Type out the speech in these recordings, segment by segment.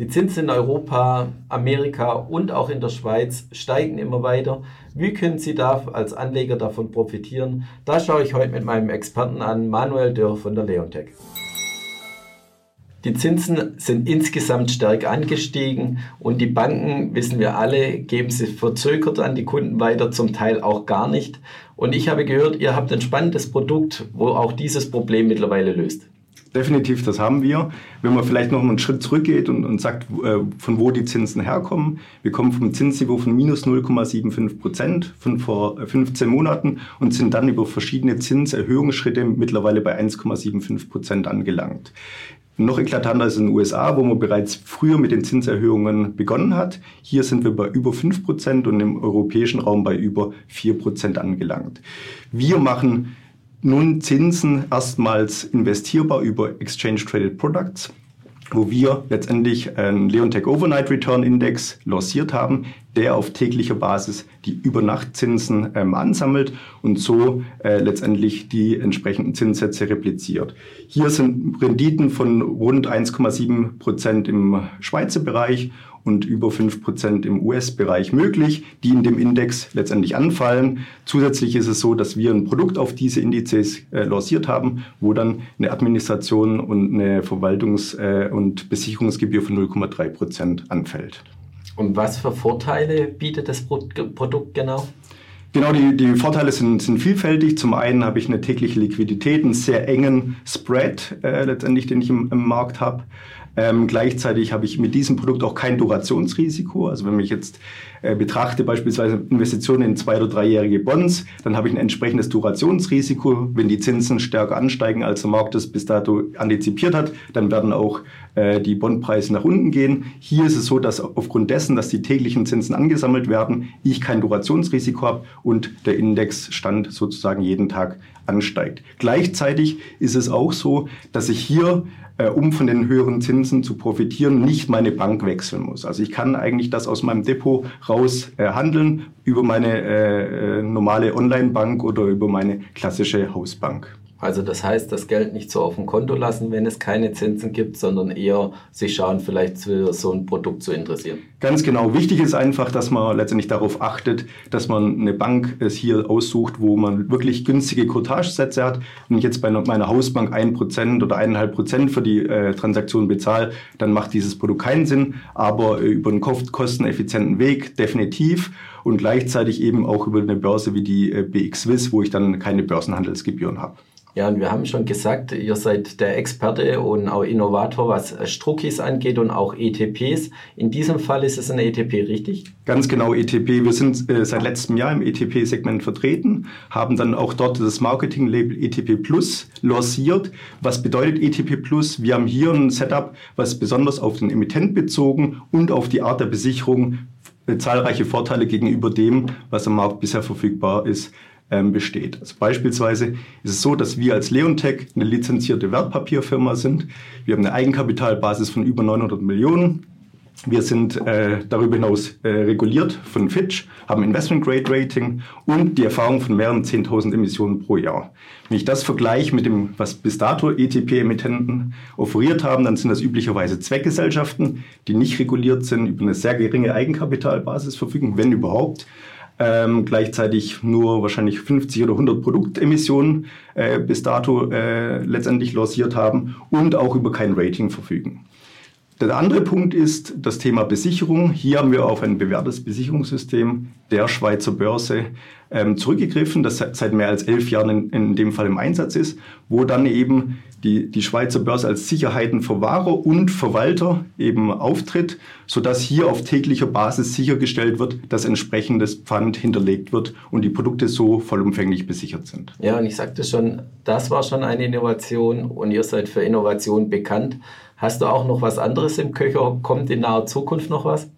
Die Zinsen in Europa, Amerika und auch in der Schweiz steigen immer weiter. Wie können Sie da als Anleger davon profitieren? Da schaue ich heute mit meinem Experten an, Manuel Dörr von der Leontech. Die Zinsen sind insgesamt stark angestiegen und die Banken, wissen wir alle, geben sie verzögert an die Kunden weiter, zum Teil auch gar nicht. Und ich habe gehört, ihr habt ein spannendes Produkt, wo auch dieses Problem mittlerweile löst. Definitiv, das haben wir. Wenn man vielleicht noch einen Schritt zurückgeht und, und sagt, äh, von wo die Zinsen herkommen. Wir kommen vom Zinsniveau von minus 0,75 Prozent von vor 15 Monaten und sind dann über verschiedene Zinserhöhungsschritte mittlerweile bei 1,75 Prozent angelangt. Noch eklatanter ist in den USA, wo man bereits früher mit den Zinserhöhungen begonnen hat. Hier sind wir bei über 5 Prozent und im europäischen Raum bei über 4 Prozent angelangt. Wir machen nun Zinsen erstmals investierbar über Exchange Traded Products wo wir letztendlich einen Leontech Overnight Return Index lanciert haben, der auf täglicher Basis die Übernachtzinsen ähm, ansammelt und so äh, letztendlich die entsprechenden Zinssätze repliziert. Hier sind Renditen von rund 1,7 Prozent im Schweizer Bereich und über 5% im US-Bereich möglich, die in dem Index letztendlich anfallen. Zusätzlich ist es so, dass wir ein Produkt auf diese Indizes äh, lanciert haben, wo dann eine Administration und eine Verwaltungs- äh, und Besicherungsgebühr von 0,3% anfällt. Und was für Vorteile bietet das Produkt genau? Genau, die, die Vorteile sind, sind vielfältig. Zum einen habe ich eine tägliche Liquidität, einen sehr engen Spread äh, letztendlich, den ich im, im Markt habe. Ähm, gleichzeitig habe ich mit diesem Produkt auch kein Durationsrisiko. Also wenn ich jetzt äh, betrachte, beispielsweise Investitionen in zwei- oder dreijährige Bonds, dann habe ich ein entsprechendes Durationsrisiko. Wenn die Zinsen stärker ansteigen, als der Markt es bis dato antizipiert hat, dann werden auch äh, die Bondpreise nach unten gehen. Hier ist es so, dass aufgrund dessen, dass die täglichen Zinsen angesammelt werden, ich kein Durationsrisiko habe und der Indexstand sozusagen jeden Tag ansteigt. Gleichzeitig ist es auch so, dass ich hier äh, um von den höheren Zinsen zu profitieren, nicht meine Bank wechseln muss. Also ich kann eigentlich das aus meinem Depot raus äh, handeln über meine äh, äh normale Online-Bank oder über meine klassische Hausbank. Also das heißt, das Geld nicht so auf dem Konto lassen, wenn es keine Zinsen gibt, sondern eher sich schauen, vielleicht für so ein Produkt zu interessieren. Ganz genau. Wichtig ist einfach, dass man letztendlich darauf achtet, dass man eine Bank es hier aussucht, wo man wirklich günstige Courtagesätze hat. Wenn ich jetzt bei meiner Hausbank ein Prozent oder eineinhalb Prozent für die äh, Transaktion bezahle, dann macht dieses Produkt keinen Sinn. Aber äh, über einen kosteneffizienten Weg definitiv und gleichzeitig eben auch über eine Börse wie die äh, BX Swiss, wo ich dann keine Börsenhandelsgebühren habe. Ja, und wir haben schon gesagt, ihr seid der Experte und auch Innovator, was Struckis angeht und auch ETPs. In diesem Fall ist es ein ETP, richtig? Ganz genau, ETP. Wir sind äh, seit letztem Jahr im ETP-Segment vertreten, haben dann auch dort das Marketing-Label ETP Plus lanciert. Was bedeutet ETP Plus? Wir haben hier ein Setup, was besonders auf den Emittent bezogen und auf die Art der Besicherung äh, zahlreiche Vorteile gegenüber dem, was am Markt bisher verfügbar ist, ähm, besteht. Also beispielsweise ist es so, dass wir als Leontech eine lizenzierte Wertpapierfirma sind. Wir haben eine Eigenkapitalbasis von über 900 Millionen. Wir sind äh, darüber hinaus äh, reguliert von Fitch, haben Investment Grade Rating und die Erfahrung von mehreren 10.000 Emissionen pro Jahr. Wenn ich das vergleiche mit dem, was bis dato ETP-Emittenten offeriert haben, dann sind das üblicherweise Zweckgesellschaften, die nicht reguliert sind, über eine sehr geringe Eigenkapitalbasis verfügen, wenn überhaupt ähm, gleichzeitig nur wahrscheinlich 50 oder 100 Produktemissionen äh, bis dato äh, letztendlich lanciert haben und auch über kein Rating verfügen. Der andere Punkt ist das Thema Besicherung. Hier haben wir auf ein bewährtes Besicherungssystem der Schweizer Börse ähm, zurückgegriffen, das seit mehr als elf Jahren in, in dem Fall im Einsatz ist, wo dann eben die, die Schweizer Börse als Sicherheitenverwahrer und Verwalter eben auftritt, sodass hier auf täglicher Basis sichergestellt wird, dass entsprechendes Pfand hinterlegt wird und die Produkte so vollumfänglich besichert sind. Ja, und ich sagte schon, das war schon eine Innovation und ihr seid für Innovation bekannt. Hast du auch noch was anderes im Köcher? Kommt in naher Zukunft noch was?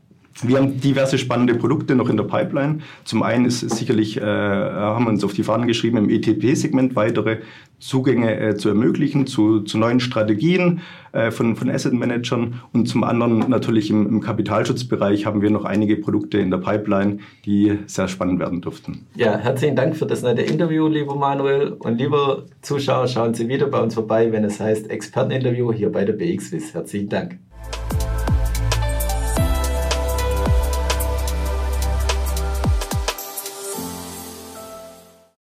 Wir haben diverse spannende Produkte noch in der Pipeline. Zum einen ist sicherlich, äh, haben wir uns auf die Fahnen geschrieben, im ETP-Segment weitere Zugänge äh, zu ermöglichen zu, zu neuen Strategien äh, von, von Asset Managern. Und zum anderen natürlich im, im Kapitalschutzbereich haben wir noch einige Produkte in der Pipeline, die sehr spannend werden dürften. Ja, herzlichen Dank für das nette Interview, lieber Manuel. Und lieber Zuschauer, schauen Sie wieder bei uns vorbei, wenn es heißt Experteninterview hier bei der BXWIS. Herzlichen Dank.